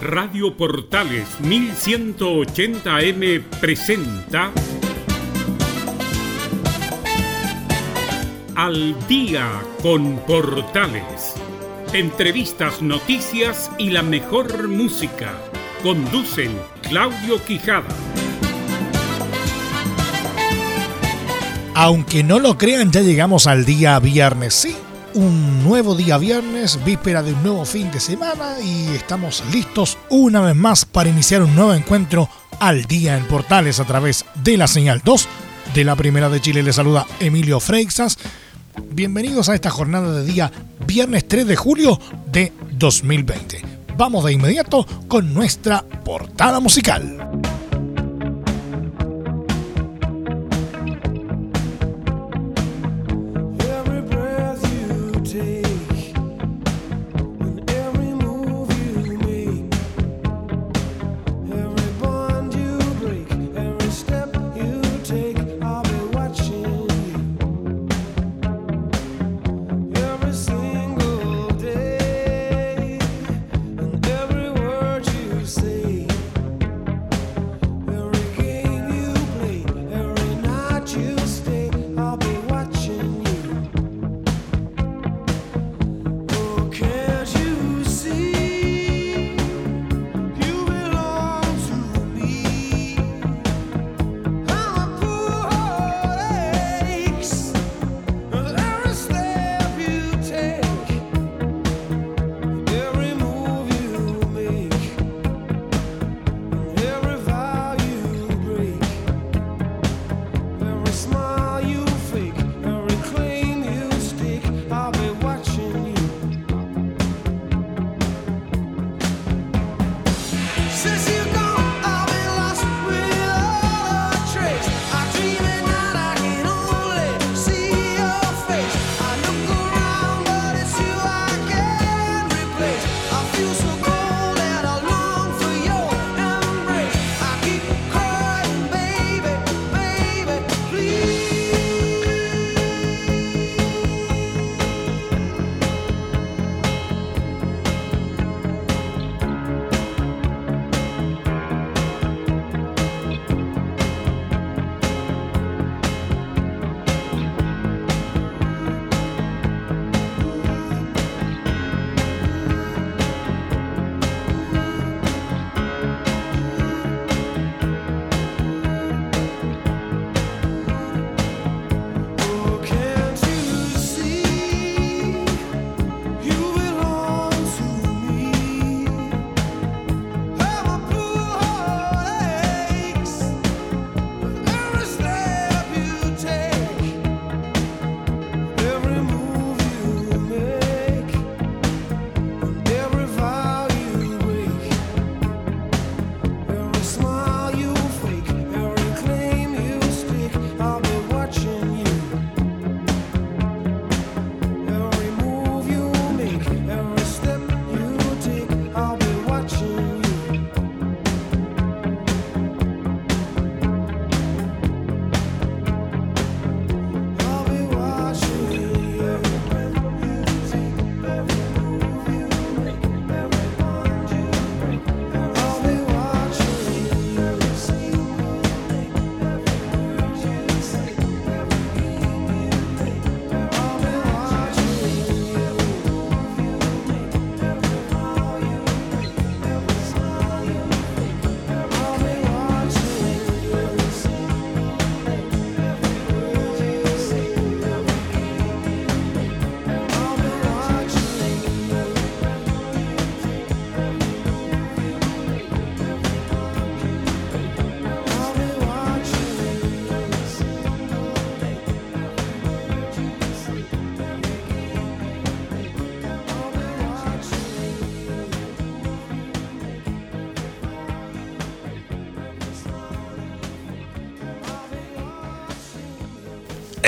Radio Portales 1180M presenta Al día con Portales. Entrevistas, noticias y la mejor música. Conducen Claudio Quijada. Aunque no lo crean, ya llegamos al día viernes. Sí, un nuevo día viernes, víspera de un nuevo fin de semana y estamos listos una vez más para iniciar un nuevo encuentro al día en Portales a través de la señal 2 de la Primera de Chile. Le saluda Emilio Freixas. Bienvenidos a esta jornada de día viernes 3 de julio de 2020. Vamos de inmediato con nuestra portada musical.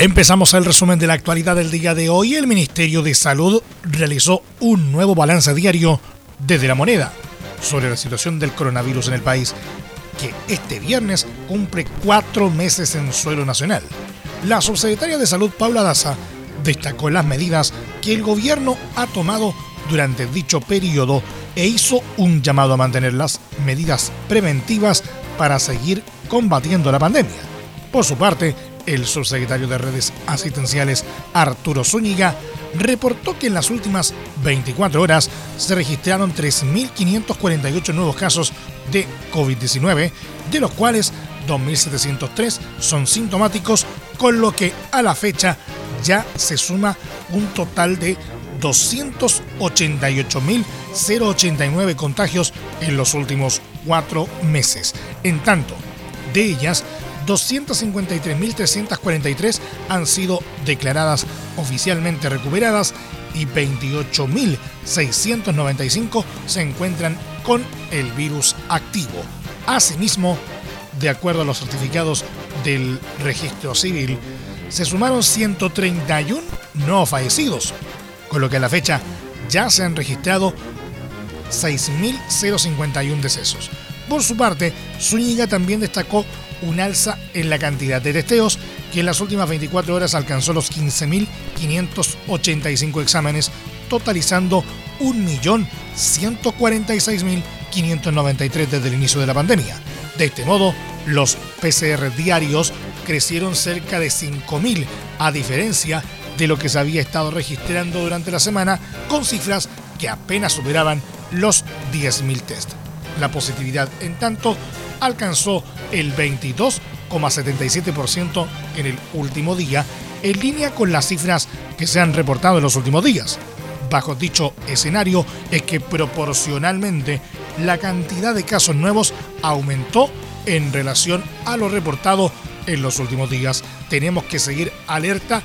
Empezamos el resumen de la actualidad del día de hoy. El Ministerio de Salud realizó un nuevo balance diario desde la moneda sobre la situación del coronavirus en el país, que este viernes cumple cuatro meses en suelo nacional. La subsecretaria de Salud, Paula Daza, destacó las medidas que el gobierno ha tomado durante dicho periodo e hizo un llamado a mantener las medidas preventivas para seguir combatiendo la pandemia. Por su parte, el subsecretario de Redes Asistenciales Arturo Zúñiga reportó que en las últimas 24 horas se registraron 3.548 nuevos casos de COVID-19, de los cuales 2.703 son sintomáticos, con lo que a la fecha ya se suma un total de 288.089 contagios en los últimos cuatro meses. En tanto, de ellas, 253.343 han sido declaradas oficialmente recuperadas y 28.695 se encuentran con el virus activo. Asimismo, de acuerdo a los certificados del registro civil, se sumaron 131 no fallecidos, con lo que a la fecha ya se han registrado 6.051 decesos. Por su parte, Zúñiga también destacó un alza en la cantidad de testeos, que en las últimas 24 horas alcanzó los 15.585 exámenes, totalizando 1.146.593 desde el inicio de la pandemia. De este modo, los PCR diarios crecieron cerca de 5.000, a diferencia de lo que se había estado registrando durante la semana, con cifras que apenas superaban los 10.000 test. La positividad, en tanto, alcanzó el 22,77% en el último día, en línea con las cifras que se han reportado en los últimos días. Bajo dicho escenario es que proporcionalmente la cantidad de casos nuevos aumentó en relación a lo reportado en los últimos días. Tenemos que seguir alerta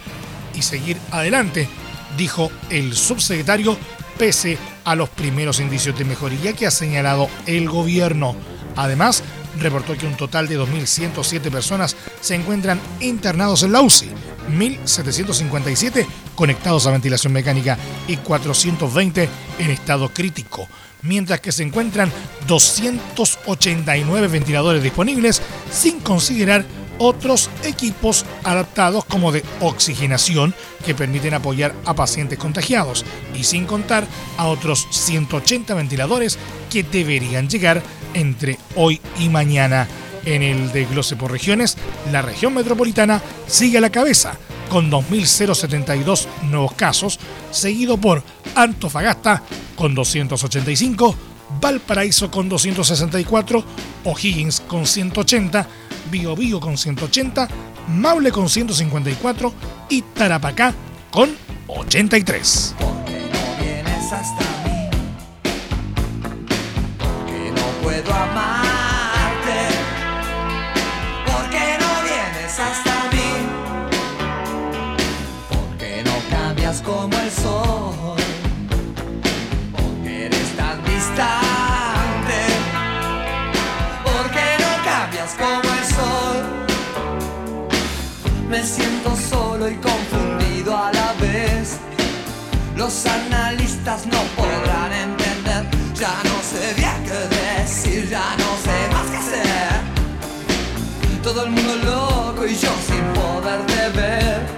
y seguir adelante, dijo el subsecretario, pese a los primeros indicios de mejoría que ha señalado el gobierno. Además, reportó que un total de 2.107 personas se encuentran internados en la UCI, 1.757 conectados a ventilación mecánica y 420 en estado crítico, mientras que se encuentran 289 ventiladores disponibles, sin considerar otros equipos adaptados como de oxigenación que permiten apoyar a pacientes contagiados y sin contar a otros 180 ventiladores que deberían llegar entre hoy y mañana. En el desglose por regiones, la región metropolitana sigue a la cabeza con 2.072 nuevos casos, seguido por Antofagasta con 285, Valparaíso con 264, O'Higgins con 180, Biobío con 180, Maule con 154 y Tarapacá con 83. Puedo amarte. Porque no vienes hasta mí. Porque no cambias como el sol. Porque eres tan distante. Porque no cambias como el sol. Me siento solo y confundido a la vez. Los analistas no podrán entender, ya no sé bien decir, ya no sé más qué hacer. Todo el mundo loco y yo sin poder de ver.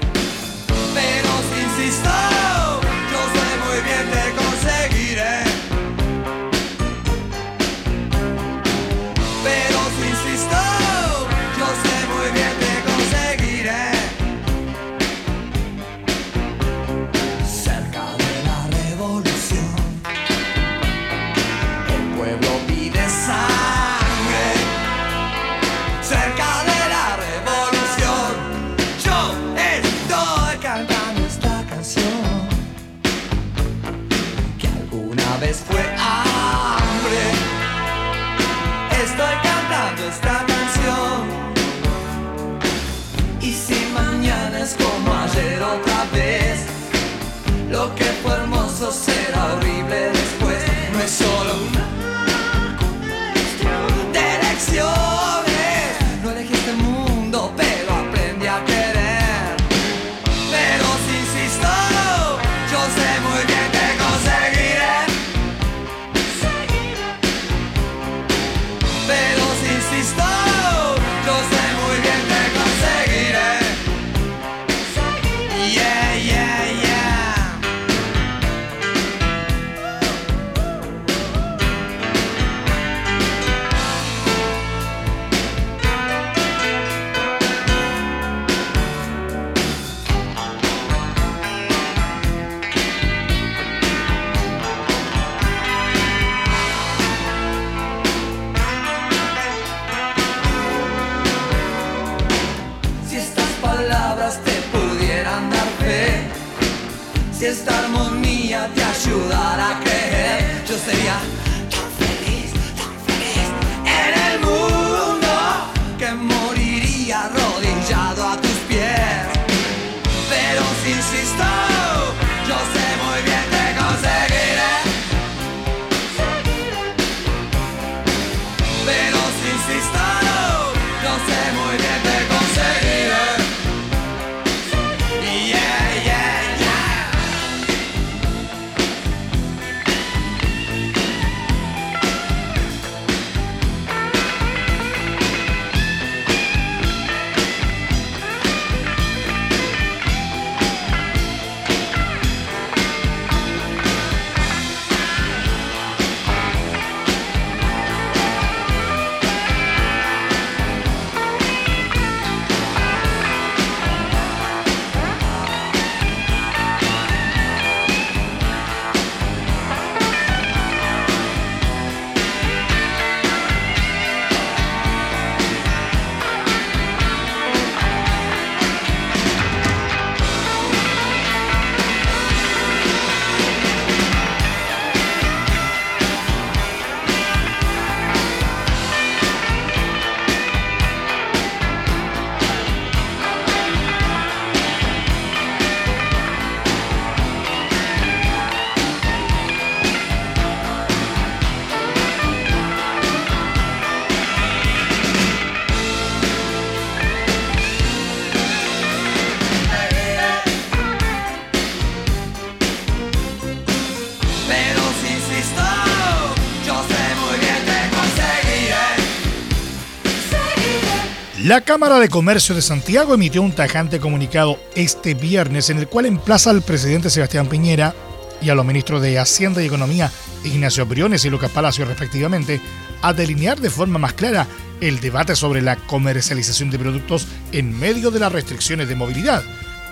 La Cámara de Comercio de Santiago emitió un tajante comunicado este viernes en el cual emplaza al presidente Sebastián Piñera y a los ministros de Hacienda y Economía, Ignacio Briones y Lucas Palacio respectivamente, a delinear de forma más clara el debate sobre la comercialización de productos en medio de las restricciones de movilidad.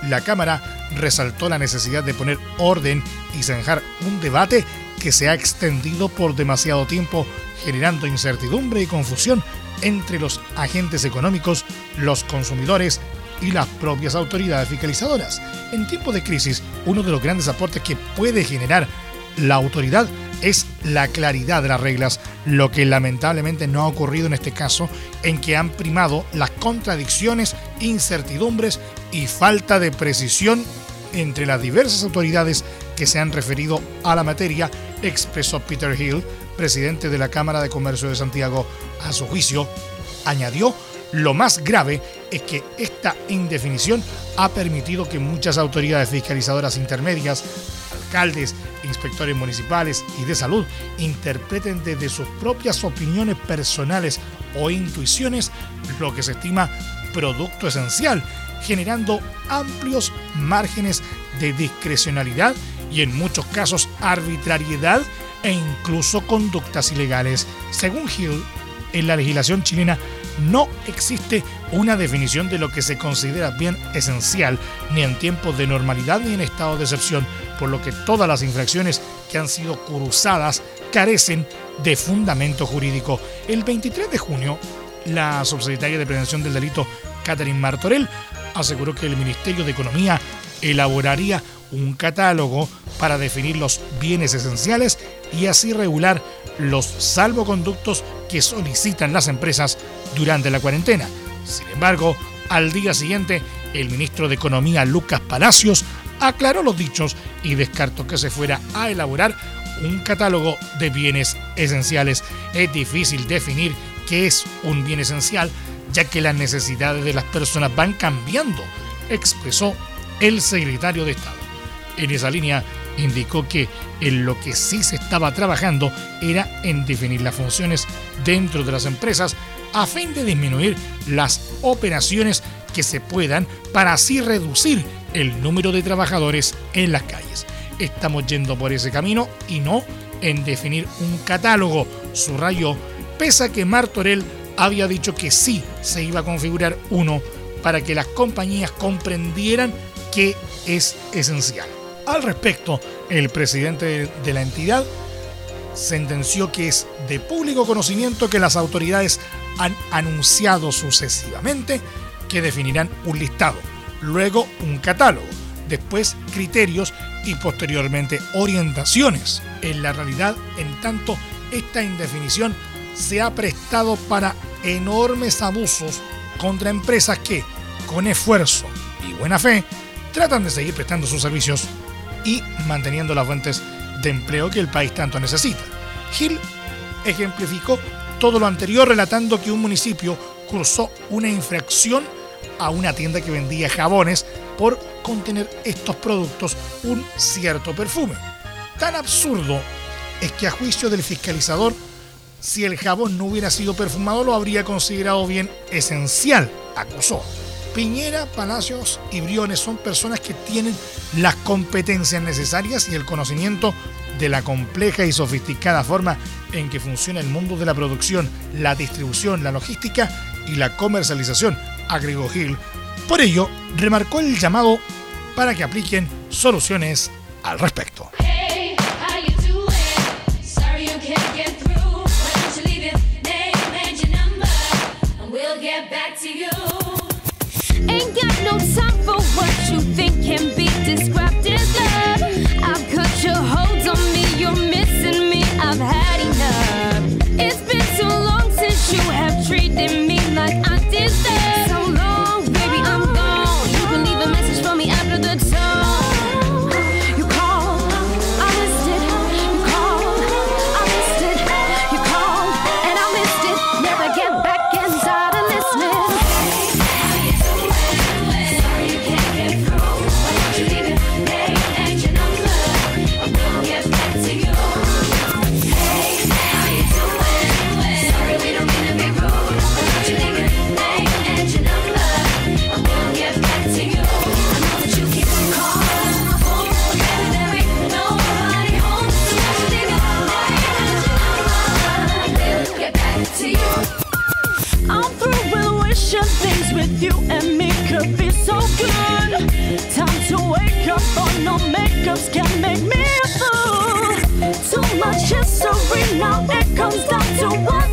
La Cámara resaltó la necesidad de poner orden y zanjar un debate que se ha extendido por demasiado tiempo, generando incertidumbre y confusión entre los agentes económicos, los consumidores y las propias autoridades fiscalizadoras. En tiempos de crisis, uno de los grandes aportes que puede generar la autoridad es la claridad de las reglas, lo que lamentablemente no ha ocurrido en este caso, en que han primado las contradicciones, incertidumbres y falta de precisión entre las diversas autoridades que se han referido a la materia, expresó Peter Hill, presidente de la Cámara de Comercio de Santiago. A su juicio, añadió, lo más grave es que esta indefinición ha permitido que muchas autoridades fiscalizadoras intermedias, alcaldes, inspectores municipales y de salud interpreten desde sus propias opiniones personales o intuiciones lo que se estima producto esencial, generando amplios márgenes de discrecionalidad y en muchos casos arbitrariedad e incluso conductas ilegales. Según Hill, en la legislación chilena no existe una definición de lo que se considera bien esencial, ni en tiempos de normalidad ni en estado de excepción, por lo que todas las infracciones que han sido cruzadas carecen de fundamento jurídico. El 23 de junio, la subsecretaria de Prevención del Delito, Catherine Martorell, aseguró que el Ministerio de Economía elaboraría un catálogo para definir los bienes esenciales y así regular los salvoconductos que solicitan las empresas durante la cuarentena. Sin embargo, al día siguiente, el ministro de Economía Lucas Palacios aclaró los dichos y descartó que se fuera a elaborar un catálogo de bienes esenciales. Es difícil definir qué es un bien esencial, ya que las necesidades de las personas van cambiando, expresó el secretario de Estado. En esa línea, indicó que en lo que sí se estaba trabajando era en definir las funciones dentro de las empresas a fin de disminuir las operaciones que se puedan para así reducir el número de trabajadores en las calles. Estamos yendo por ese camino y no en definir un catálogo, subrayó, pese a que Martorell había dicho que sí se iba a configurar uno para que las compañías comprendieran que es esencial. Al respecto, el presidente de la entidad sentenció que es de público conocimiento que las autoridades han anunciado sucesivamente que definirán un listado, luego un catálogo. después criterios y posteriormente orientaciones. En la realidad, en tanto, esta indefinición se ha prestado para enormes abusos contra empresas que, con esfuerzo y buena fe, tratan de seguir prestando sus servicios y manteniendo las fuentes de empleo que el país tanto necesita. Gil ejemplificó todo lo anterior relatando que un municipio cursó una infracción a una tienda que vendía jabones por contener estos productos un cierto perfume. Tan absurdo es que a juicio del fiscalizador, si el jabón no hubiera sido perfumado lo habría considerado bien esencial, acusó. Piñera, Palacios y Briones son personas que tienen las competencias necesarias y el conocimiento de la compleja y sofisticada forma en que funciona el mundo de la producción, la distribución, la logística y la comercialización, agregó Gil. Por ello, remarcó el llamado para que apliquen soluciones al respecto. have no time for what you think can be described as love. hiccups can make me a fool. Too much history now, it comes down to one.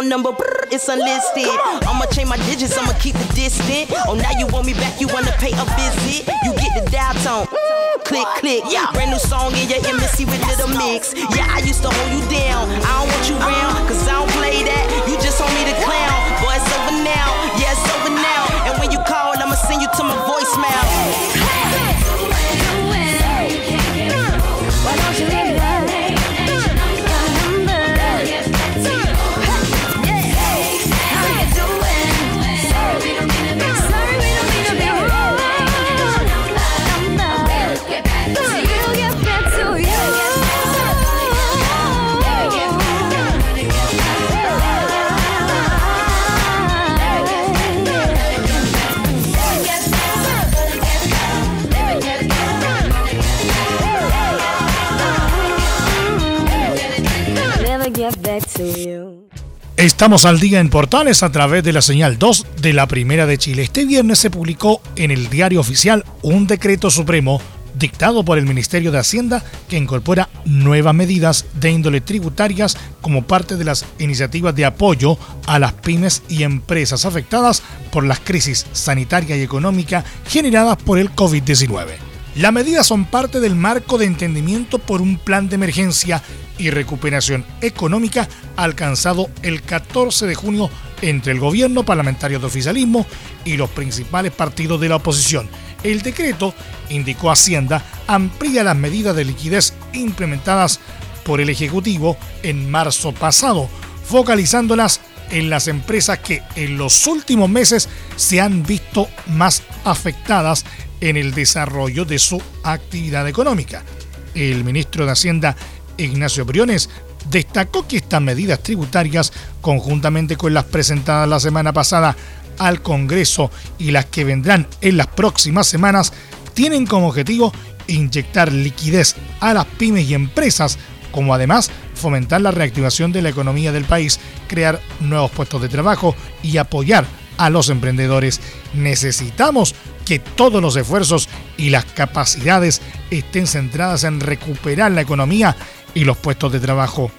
It's unlisted. I'ma change my digits, I'ma keep the distance. Oh, now you want me back, you wanna pay a visit. You get the dial tone. Click, click. Yeah. Brand new song in your embassy with little mix. Yeah, I used to hold you down. I don't want you round, cause I don't play that. Estamos al día en Portales a través de la señal 2 de la Primera de Chile. Este viernes se publicó en el Diario Oficial un decreto supremo dictado por el Ministerio de Hacienda que incorpora nuevas medidas de índole tributarias como parte de las iniciativas de apoyo a las pymes y empresas afectadas por las crisis sanitaria y económica generadas por el COVID-19. Las medidas son parte del marco de entendimiento por un plan de emergencia y recuperación económica alcanzado el 14 de junio entre el gobierno parlamentario de oficialismo y los principales partidos de la oposición. El decreto, indicó Hacienda, amplía las medidas de liquidez implementadas por el Ejecutivo en marzo pasado, focalizándolas en las empresas que en los últimos meses se han visto más afectadas en el desarrollo de su actividad económica. El ministro de Hacienda, Ignacio Briones, destacó que estas medidas tributarias, conjuntamente con las presentadas la semana pasada al Congreso y las que vendrán en las próximas semanas, tienen como objetivo inyectar liquidez a las pymes y empresas, como además fomentar la reactivación de la economía del país, crear nuevos puestos de trabajo y apoyar a los emprendedores. Necesitamos que todos los esfuerzos y las capacidades estén centradas en recuperar la economía y los puestos de trabajo.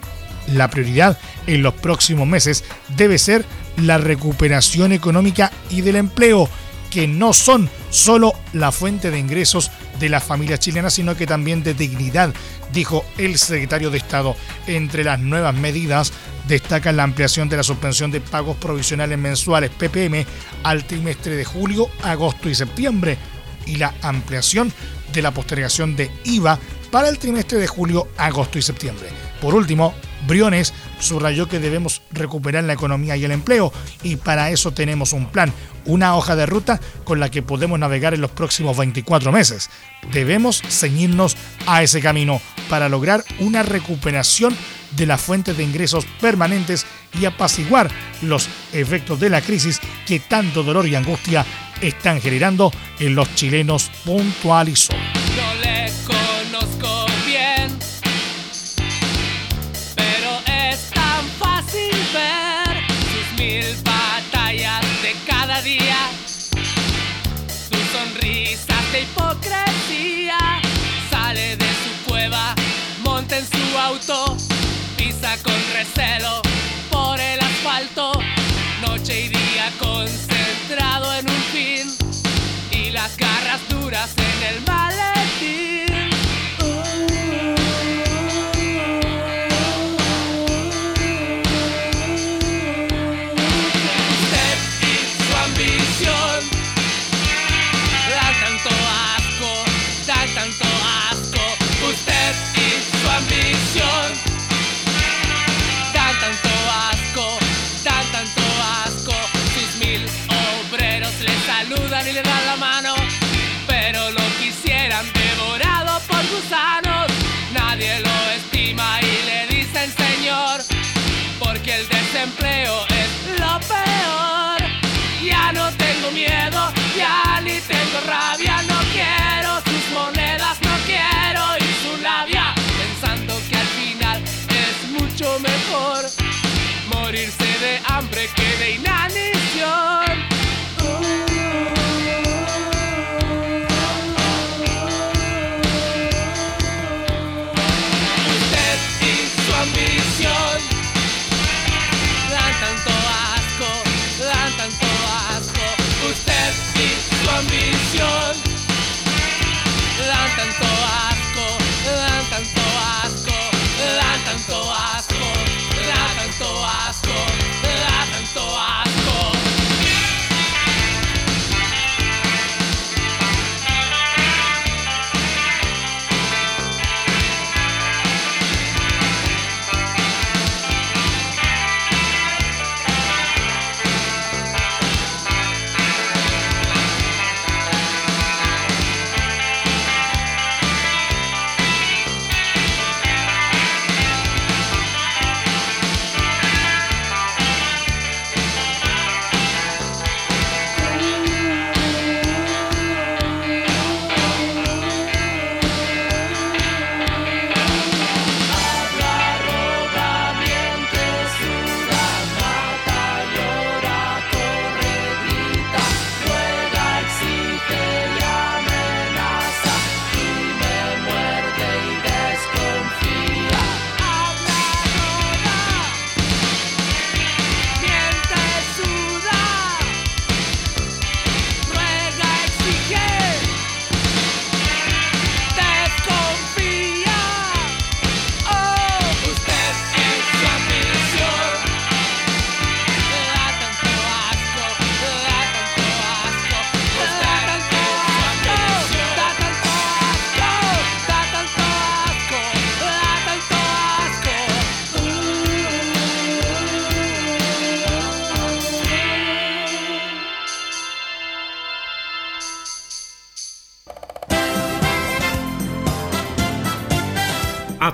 La prioridad en los próximos meses debe ser la recuperación económica y del empleo, que no son solo la fuente de ingresos de las familias chilenas, sino que también de dignidad, dijo el secretario de Estado. Entre las nuevas medidas destaca la ampliación de la suspensión de pagos provisionales mensuales PPM al trimestre de julio, agosto y septiembre y la ampliación de la postergación de IVA para el trimestre de julio, agosto y septiembre. Por último, Briones subrayó que debemos recuperar la economía y el empleo y para eso tenemos un plan, una hoja de ruta con la que podemos navegar en los próximos 24 meses. Debemos ceñirnos a ese camino para lograr una recuperación de las fuentes de ingresos permanentes y apaciguar los efectos de la crisis que tanto dolor y angustia están generando en los chilenos, puntualizó. hipocresía. Sale de su cueva, monta en su auto, con recelo por el asfalto. Noche y día concentrado en un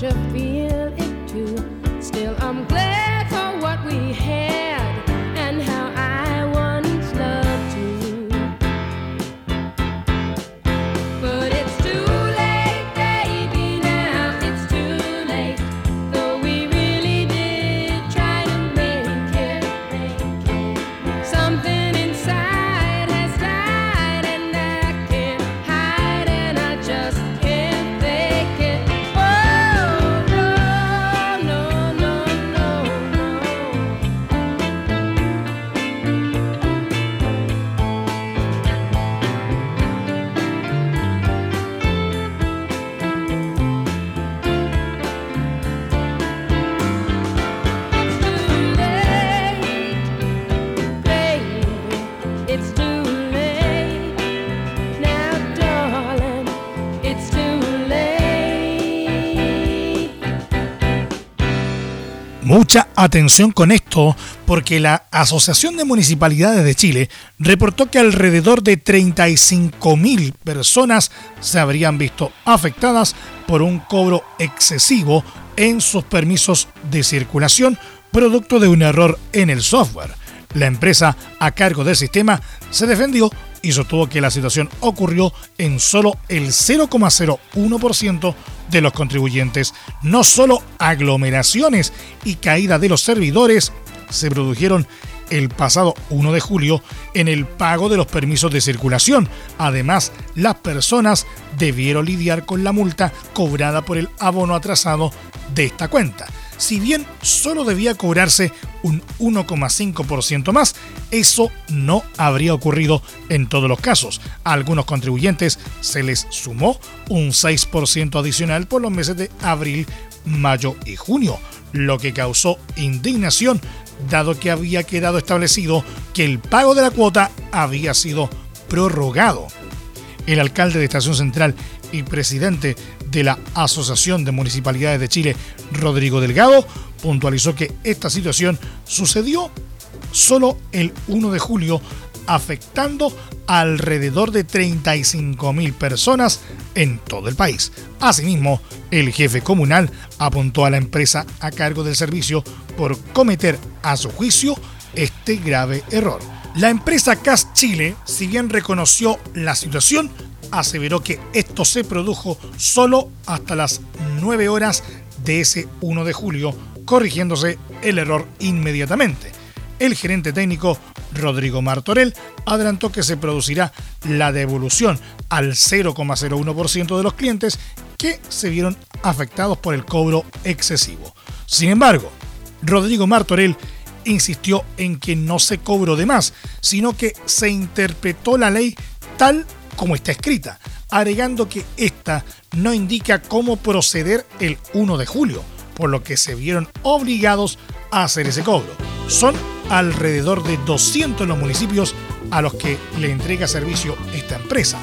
should be atención con esto porque la Asociación de Municipalidades de Chile reportó que alrededor de 35.000 personas se habrían visto afectadas por un cobro excesivo en sus permisos de circulación producto de un error en el software. La empresa a cargo del sistema se defendió y sostuvo que la situación ocurrió en solo el 0,01% de los contribuyentes. No solo aglomeraciones y caída de los servidores se produjeron el pasado 1 de julio en el pago de los permisos de circulación. Además, las personas debieron lidiar con la multa cobrada por el abono atrasado de esta cuenta. Si bien solo debía cobrarse un 1,5% más, eso no habría ocurrido en todos los casos. A algunos contribuyentes se les sumó un 6% adicional por los meses de abril, mayo y junio, lo que causó indignación dado que había quedado establecido que el pago de la cuota había sido prorrogado. El alcalde de Estación Central y presidente de la Asociación de Municipalidades de Chile, Rodrigo Delgado, puntualizó que esta situación sucedió solo el 1 de julio, afectando alrededor de 35.000 personas en todo el país. Asimismo, el jefe comunal apuntó a la empresa a cargo del servicio por cometer, a su juicio, este grave error. La empresa CAS Chile, si bien reconoció la situación, aseveró que esto se produjo solo hasta las 9 horas de ese 1 de julio, corrigiéndose el error inmediatamente. El gerente técnico Rodrigo Martorell adelantó que se producirá la devolución al 0,01% de los clientes que se vieron afectados por el cobro excesivo. Sin embargo, Rodrigo Martorell insistió en que no se cobró de más, sino que se interpretó la ley tal como está escrita, agregando que esta no indica cómo proceder el 1 de julio, por lo que se vieron obligados a hacer ese cobro. Son alrededor de 200 los municipios a los que le entrega servicio esta empresa.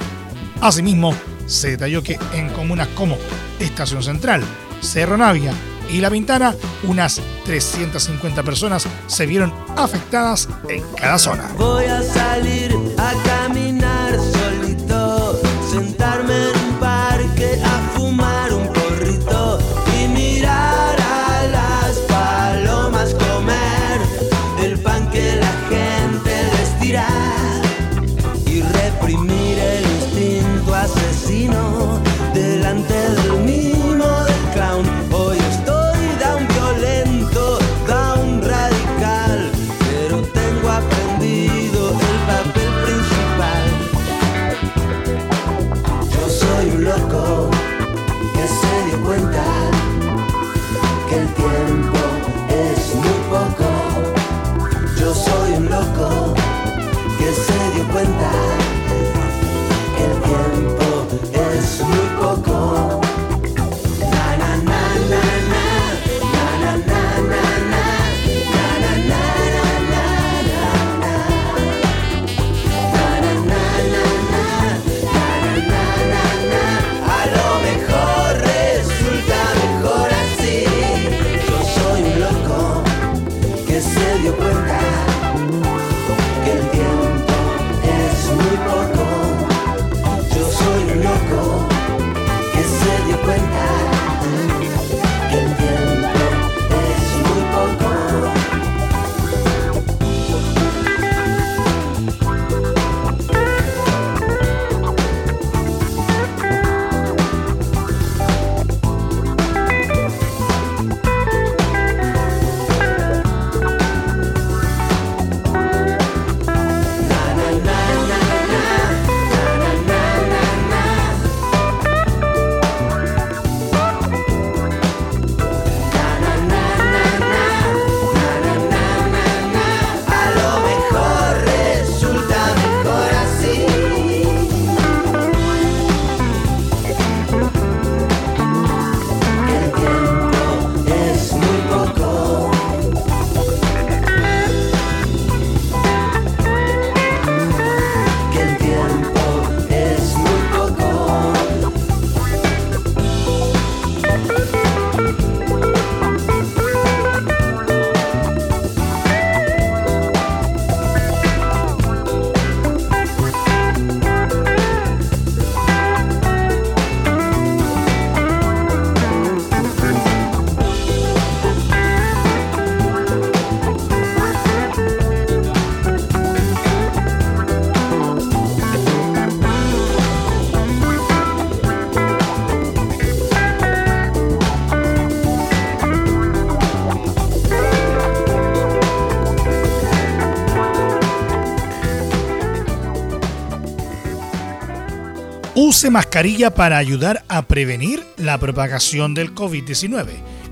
Asimismo, se detalló que en comunas como Estación Central, Cerro Navia y La Ventana, unas 350 personas se vieron afectadas en cada zona. Voy a salir a caminar Use mascarilla para ayudar a prevenir la propagación del COVID-19.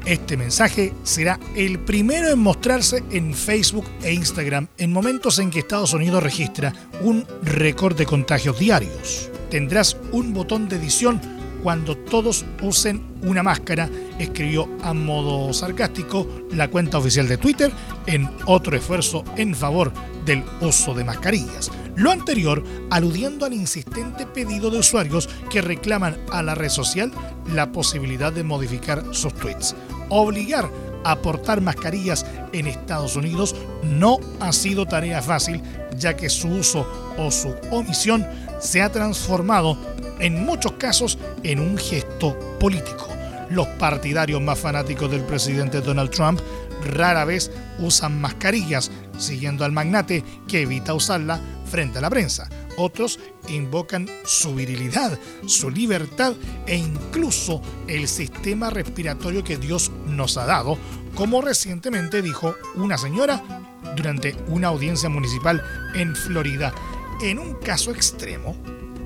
Este mensaje será el primero en mostrarse en Facebook e Instagram en momentos en que Estados Unidos registra un récord de contagios diarios. Tendrás un botón de edición cuando todos usen una máscara, escribió a modo sarcástico la cuenta oficial de Twitter en otro esfuerzo en favor del uso de mascarillas. Lo anterior aludiendo al insistente pedido de usuarios que reclaman a la red social la posibilidad de modificar sus tweets. Obligar a portar mascarillas en Estados Unidos no ha sido tarea fácil, ya que su uso o su omisión se ha transformado en muchos casos en un gesto político. Los partidarios más fanáticos del presidente Donald Trump rara vez usan mascarillas, siguiendo al magnate que evita usarla frente a la prensa. Otros invocan su virilidad, su libertad e incluso el sistema respiratorio que Dios nos ha dado, como recientemente dijo una señora durante una audiencia municipal en Florida. En un caso extremo,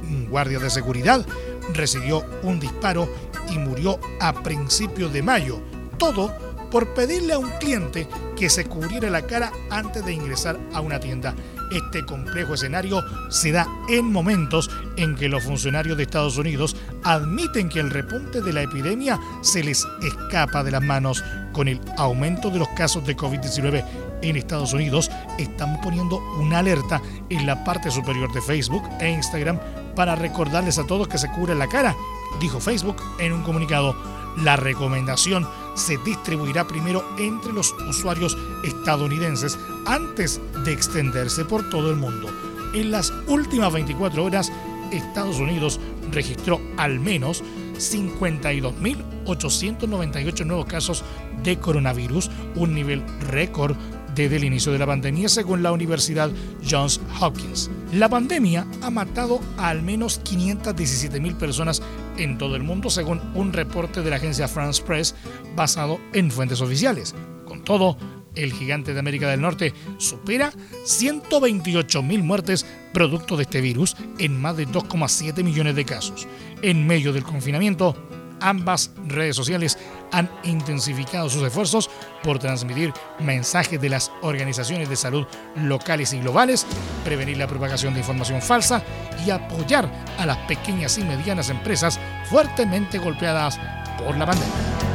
un guardia de seguridad recibió un disparo y murió a principios de mayo. Todo por pedirle a un cliente que se cubriera la cara antes de ingresar a una tienda. Este complejo escenario se da en momentos en que los funcionarios de Estados Unidos admiten que el repunte de la epidemia se les escapa de las manos. Con el aumento de los casos de COVID-19 en Estados Unidos, están poniendo una alerta en la parte superior de Facebook e Instagram para recordarles a todos que se cubren la cara, dijo Facebook en un comunicado. La recomendación se distribuirá primero entre los usuarios estadounidenses antes de extenderse por todo el mundo. En las últimas 24 horas, Estados Unidos registró al menos 52.898 nuevos casos de coronavirus, un nivel récord desde el inicio de la pandemia según la Universidad Johns Hopkins. La pandemia ha matado a al menos 517.000 personas en todo el mundo según un reporte de la agencia France Press basado en fuentes oficiales. Con todo, el gigante de América del Norte supera 128.000 muertes producto de este virus en más de 2,7 millones de casos. En medio del confinamiento, ambas redes sociales han intensificado sus esfuerzos por transmitir mensajes de las organizaciones de salud locales y globales, prevenir la propagación de información falsa y apoyar a las pequeñas y medianas empresas fuertemente golpeadas por la pandemia.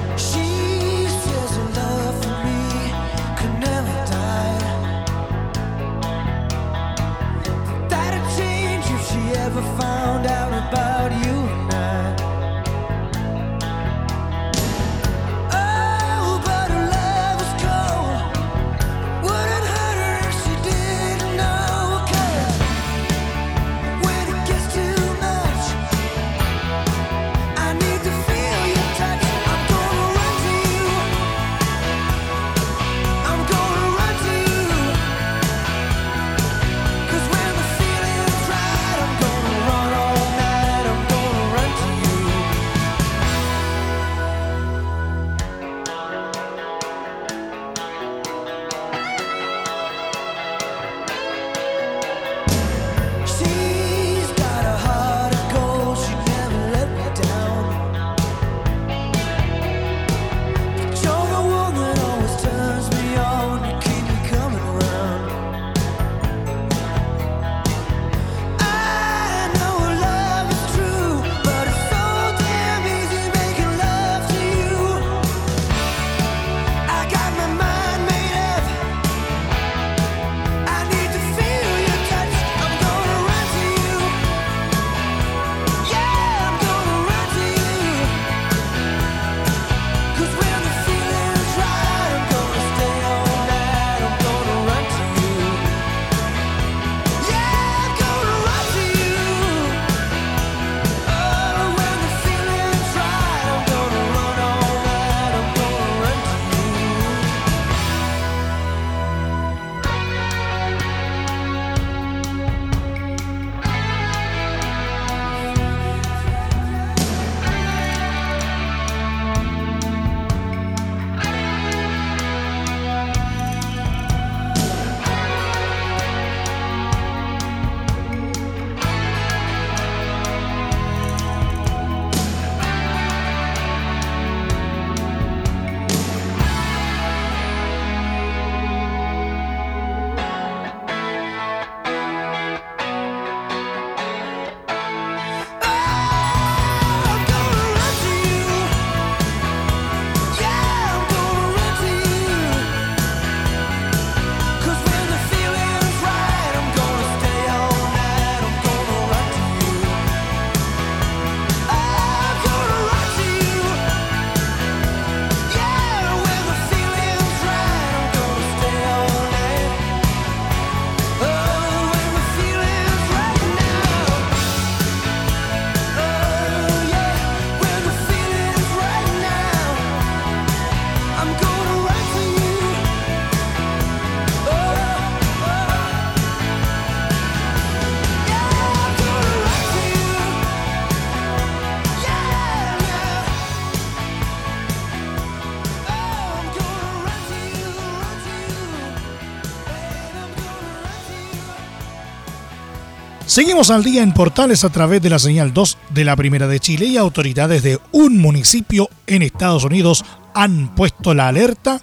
Seguimos al día en Portales a través de la señal 2 de la Primera de Chile y autoridades de un municipio en Estados Unidos han puesto la alerta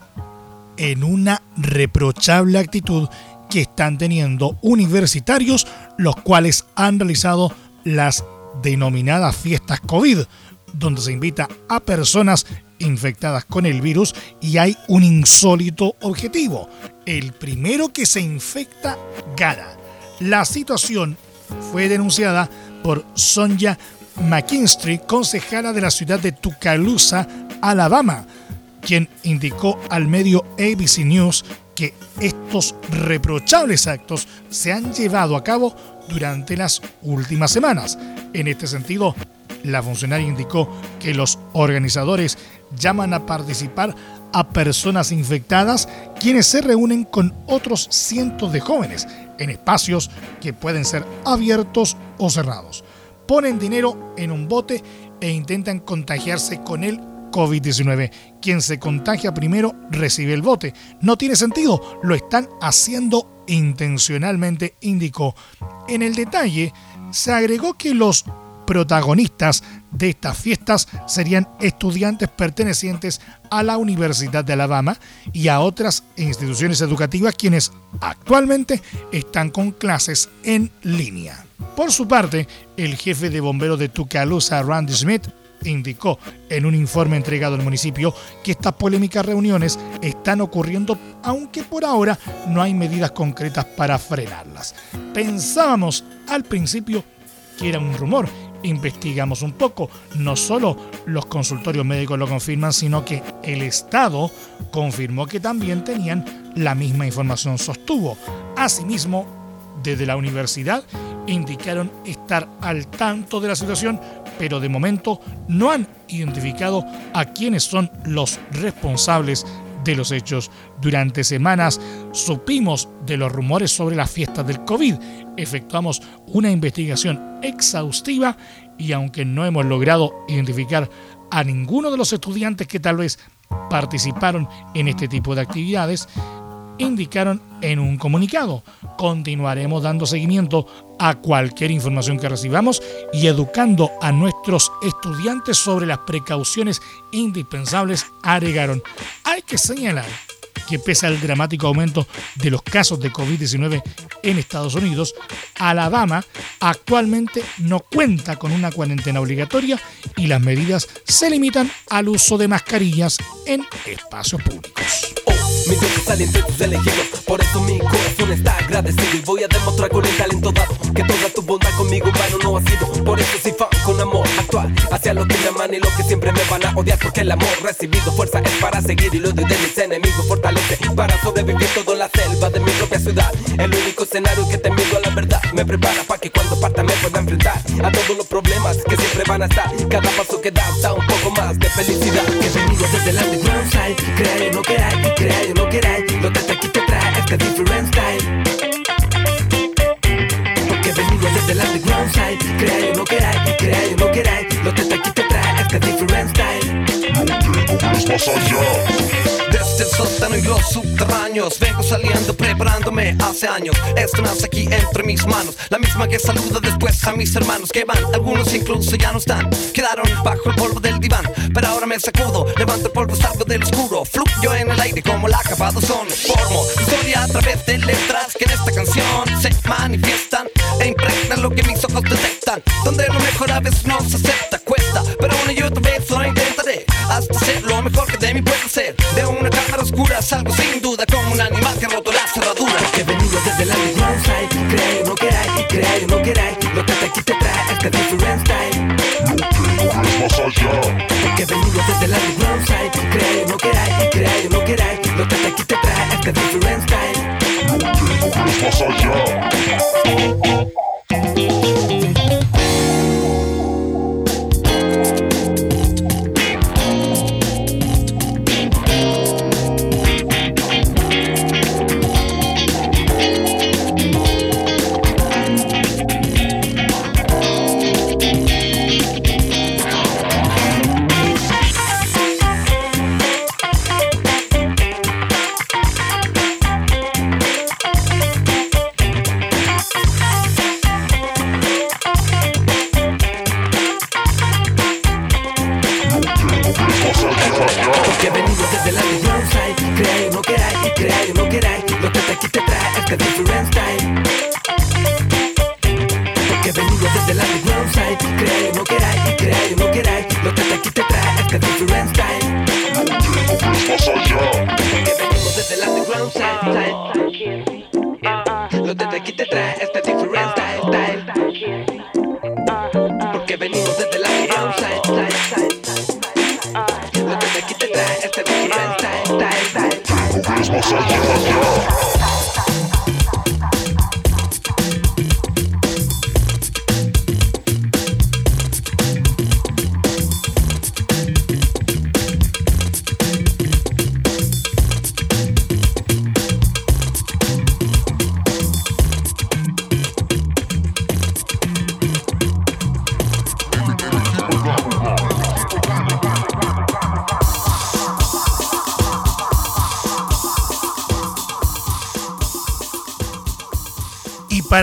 en una reprochable actitud que están teniendo universitarios, los cuales han realizado las denominadas fiestas COVID, donde se invita a personas infectadas con el virus y hay un insólito objetivo. El primero que se infecta gana. La situación fue denunciada por Sonja McKinstry, concejala de la ciudad de Tuscaloosa, Alabama, quien indicó al medio ABC News que estos reprochables actos se han llevado a cabo durante las últimas semanas. En este sentido, la funcionaria indicó que los organizadores llaman a participar a personas infectadas quienes se reúnen con otros cientos de jóvenes en espacios que pueden ser abiertos o cerrados. Ponen dinero en un bote e intentan contagiarse con el COVID-19. Quien se contagia primero recibe el bote. No tiene sentido, lo están haciendo intencionalmente, indicó. En el detalle, se agregó que los protagonistas de estas fiestas serían estudiantes pertenecientes a la Universidad de Alabama y a otras instituciones educativas quienes actualmente están con clases en línea. Por su parte, el jefe de bomberos de Tuscaloosa, Randy Smith, indicó en un informe entregado al municipio que estas polémicas reuniones están ocurriendo aunque por ahora no hay medidas concretas para frenarlas. Pensábamos al principio que era un rumor investigamos un poco. No solo los consultorios médicos lo confirman, sino que el Estado confirmó que también tenían la misma información, sostuvo. Asimismo, desde la universidad indicaron estar al tanto de la situación, pero de momento no han identificado a quiénes son los responsables de los hechos. Durante semanas supimos de los rumores sobre las fiestas del COVID. Efectuamos una investigación exhaustiva y aunque no hemos logrado identificar a ninguno de los estudiantes que tal vez participaron en este tipo de actividades, indicaron en un comunicado. Continuaremos dando seguimiento a cualquier información que recibamos y educando a nuestros estudiantes sobre las precauciones indispensables, agregaron. Hay que señalar que pese al dramático aumento de los casos de COVID-19 en Estados Unidos, Alabama actualmente no cuenta con una cuarentena obligatoria y las medidas se limitan al uso de mascarillas en espacios públicos. Mis ojos salen de tus elegidos Por eso mi corazón está agradecido. Y voy a demostrar con el talento dado Que toda tu bondad conmigo vano no ha sido. Por eso soy fan con amor actual Hacia los que me aman y los que siempre me van a odiar Porque el amor recibido fuerza es para seguir. Y lo de mis enemigos fortalece Para sobrevivir todo la selva de mi propia ciudad. El único escenario que te miro a la verdad Me prepara para que cuando parta me pueda enfrentar A todos los problemas que siempre van a estar. Cada paso que da da un poco más de felicidad. Que desde Crea o no queráis, y crea no queráis Lo que aquí te trae este different style. Porque venido desde el underground side Crea o no queráis, crea o no queráis Lo que aquí te trae este different style. No tengo más allá el sótano y los subterráneos. Vengo saliendo preparándome hace años. Esto nace aquí entre mis manos. La misma que saluda después a mis hermanos que van. Algunos incluso ya no están. Quedaron bajo el polvo del diván. Pero ahora me sacudo Levanto el polvo, salgo del oscuro. Fluyo en el aire como la acabado son. Formo historia a través de letras Que en esta canción se manifiestan E impregnan lo que mis ojos detectan. Donde lo mejor a veces no se acepta Hasta ser lo mejor que de mí puede ser De una cámara oscura salgo sin duda Como un animal que ha roto la cerradura. He venido desde side Crea o no queráis, y crea o no queráis Lo que aquí te trae este different style No tengo más allá Porque he venido desde side Crea o no queráis, y crea o no queráis Lo que aquí te trae este different style No tengo más allá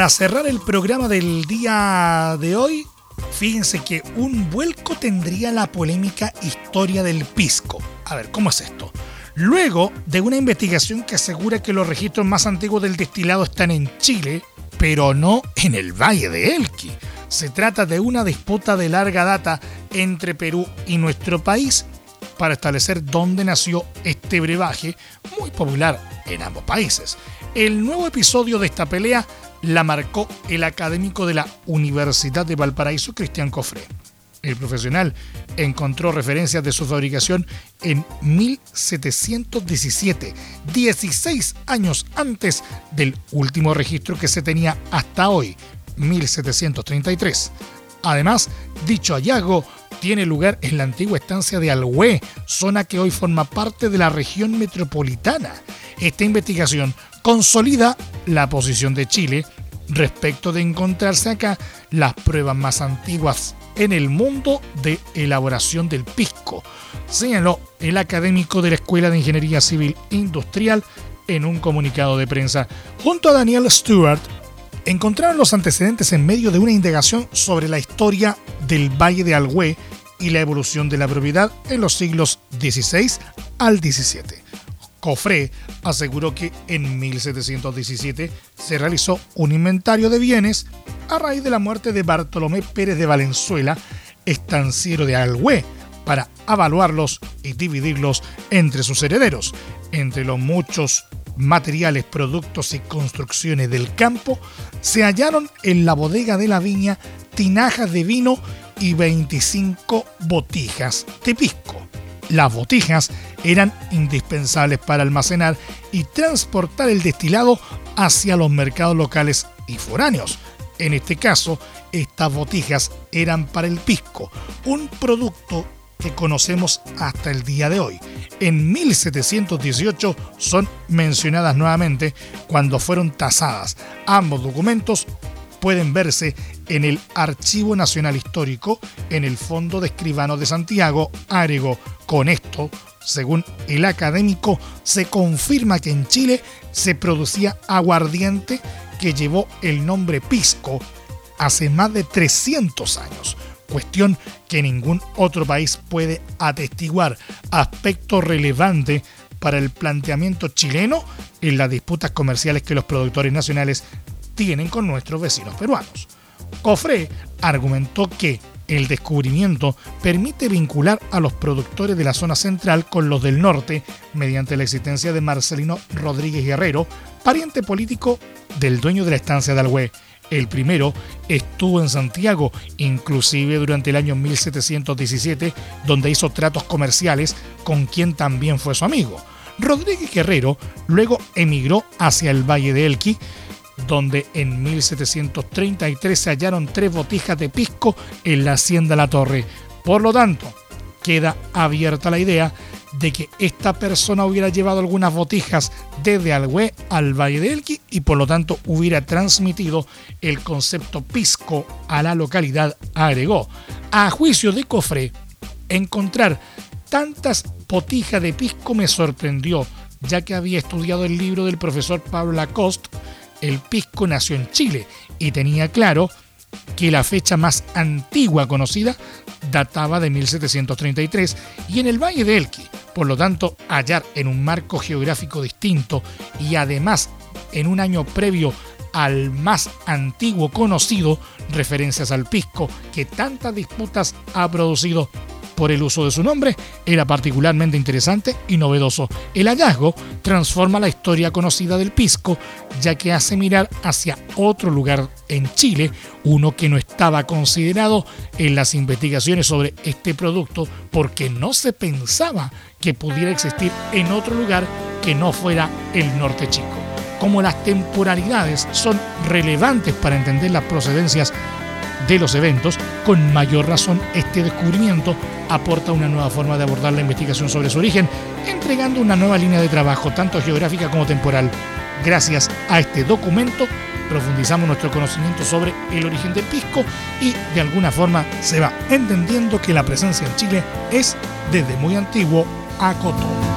para cerrar el programa del día de hoy, fíjense que un vuelco tendría la polémica historia del pisco. A ver, ¿cómo es esto? Luego de una investigación que asegura que los registros más antiguos del destilado están en Chile, pero no en el Valle de Elqui. Se trata de una disputa de larga data entre Perú y nuestro país para establecer dónde nació este brebaje muy popular en ambos países. El nuevo episodio de esta pelea la marcó el académico de la Universidad de Valparaíso, Cristian Cofré. El profesional encontró referencias de su fabricación en 1717, 16 años antes del último registro que se tenía hasta hoy, 1733. Además, dicho hallazgo tiene lugar en la antigua estancia de Alhué, zona que hoy forma parte de la región metropolitana. Esta investigación consolida la posición de Chile respecto de encontrarse acá las pruebas más antiguas en el mundo de elaboración del pisco, señaló el académico de la Escuela de Ingeniería Civil Industrial en un comunicado de prensa. Junto a Daniel Stewart, encontraron los antecedentes en medio de una indagación sobre la historia del Valle de Alhué y la evolución de la propiedad en los siglos XVI al XVII. Cofré aseguró que en 1717 se realizó un inventario de bienes a raíz de la muerte de Bartolomé Pérez de Valenzuela, estanciero de Alhué, para evaluarlos y dividirlos entre sus herederos. Entre los muchos materiales, productos y construcciones del campo, se hallaron en la bodega de la viña tinajas de vino y 25 botijas de pisco. Las botijas eran indispensables para almacenar y transportar el destilado hacia los mercados locales y foráneos. En este caso, estas botijas eran para el pisco, un producto que conocemos hasta el día de hoy. En 1718 son mencionadas nuevamente cuando fueron tasadas. Ambos documentos pueden verse en el Archivo Nacional Histórico, en el Fondo de Escribanos de Santiago, Arego. Con esto, según el académico, se confirma que en Chile se producía aguardiente que llevó el nombre pisco hace más de 300 años, cuestión que ningún otro país puede atestiguar, aspecto relevante para el planteamiento chileno en las disputas comerciales que los productores nacionales tienen con nuestros vecinos peruanos. Cofré argumentó que el descubrimiento permite vincular a los productores de la zona central con los del norte mediante la existencia de Marcelino Rodríguez Guerrero, pariente político del dueño de la estancia de Alhué. El primero estuvo en Santiago, inclusive durante el año 1717, donde hizo tratos comerciales con quien también fue su amigo. Rodríguez Guerrero luego emigró hacia el Valle de Elqui, donde en 1733 se hallaron tres botijas de pisco en la hacienda La Torre. Por lo tanto, queda abierta la idea de que esta persona hubiera llevado algunas botijas desde Alhué al Valle de Elqui y por lo tanto hubiera transmitido el concepto pisco a la localidad, agregó. A juicio de Cofré, encontrar tantas botijas de pisco me sorprendió, ya que había estudiado el libro del profesor Pablo Lacoste, El pisco nació en Chile, y tenía claro que la fecha más antigua conocida databa de 1733 y en el Valle de Elqui. Por lo tanto, hallar en un marco geográfico distinto y además en un año previo al más antiguo conocido, referencias al pisco que tantas disputas ha producido por el uso de su nombre, era particularmente interesante y novedoso. El hallazgo transforma la historia conocida del pisco, ya que hace mirar hacia otro lugar en Chile, uno que no estaba considerado en las investigaciones sobre este producto porque no se pensaba que pudiera existir en otro lugar que no fuera el norte chico. Como las temporalidades son relevantes para entender las procedencias de los eventos, con mayor razón este descubrimiento aporta una nueva forma de abordar la investigación sobre su origen, entregando una nueva línea de trabajo, tanto geográfica como temporal. Gracias a este documento profundizamos nuestro conocimiento sobre el origen del pisco y de alguna forma se va entendiendo que la presencia en Chile es desde muy antiguo a coto.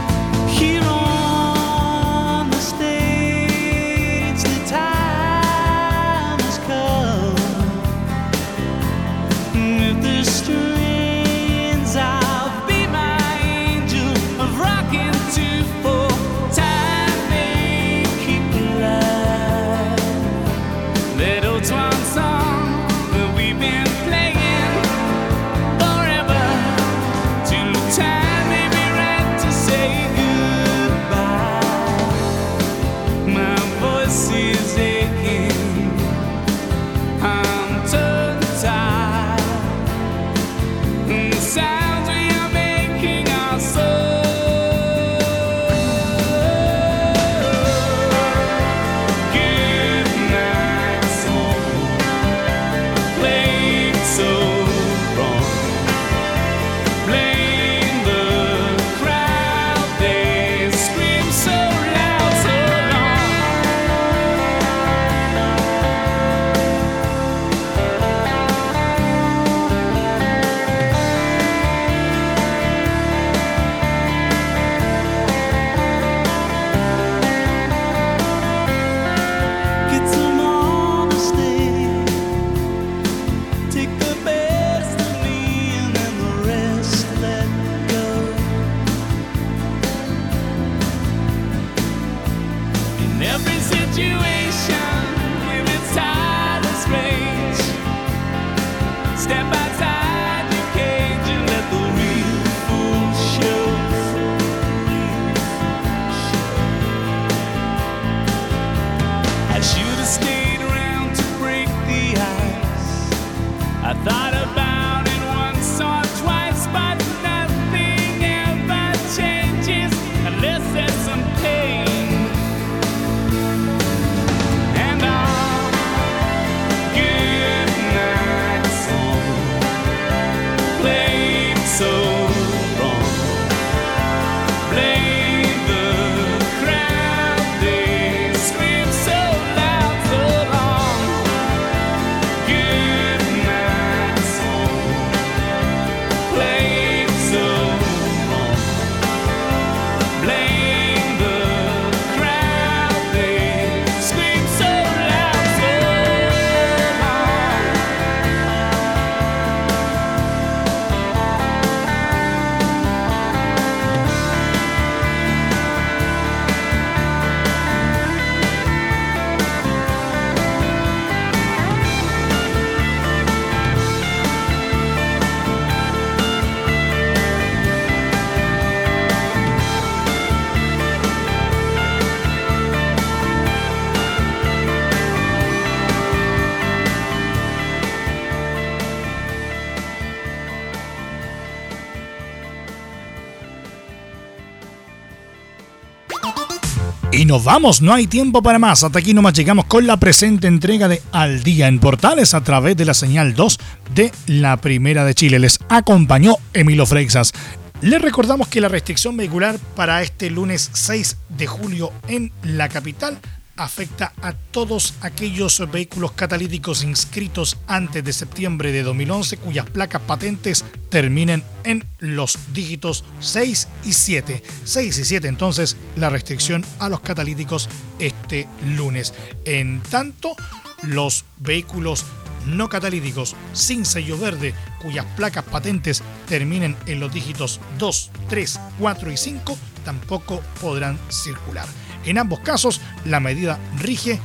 Nos vamos, no hay tiempo para más. Hasta aquí nomás llegamos con la presente entrega de Al Día en Portales a través de la señal 2 de la Primera de Chile. Les acompañó Emilio Freixas. Les recordamos que la restricción vehicular para este lunes 6 de julio en la capital afecta a todos aquellos vehículos catalíticos inscritos antes de septiembre de 2011 cuyas placas patentes terminen en los dígitos 6 y 7. 6 y 7 entonces la restricción a los catalíticos este lunes. En tanto, los vehículos no catalíticos sin sello verde cuyas placas patentes terminen en los dígitos 2, 3, 4 y 5 tampoco podrán circular. En ambos casos, la medida rige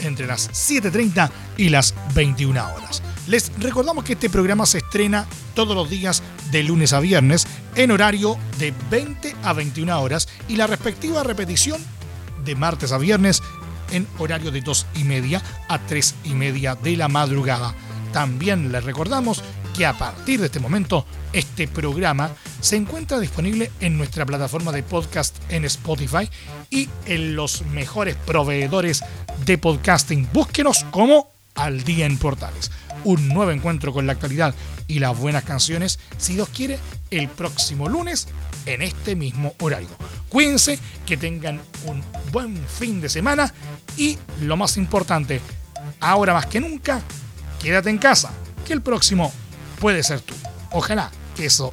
entre las 7.30 y las 21 horas. Les recordamos que este programa se estrena todos los días de lunes a viernes en horario de 20 a 21 horas y la respectiva repetición de martes a viernes en horario de 2 y media a 3 y media de la madrugada. También les recordamos que a partir de este momento este programa se encuentra disponible en nuestra plataforma de podcast en Spotify y en los mejores proveedores de podcasting. Búsquenos como Al Día en Portales. Un nuevo encuentro con la actualidad y las buenas canciones, si Dios quiere, el próximo lunes en este mismo horario. Cuídense, que tengan un buen fin de semana y lo más importante, ahora más que nunca, quédate en casa, que el próximo puede ser tú. Ojalá que eso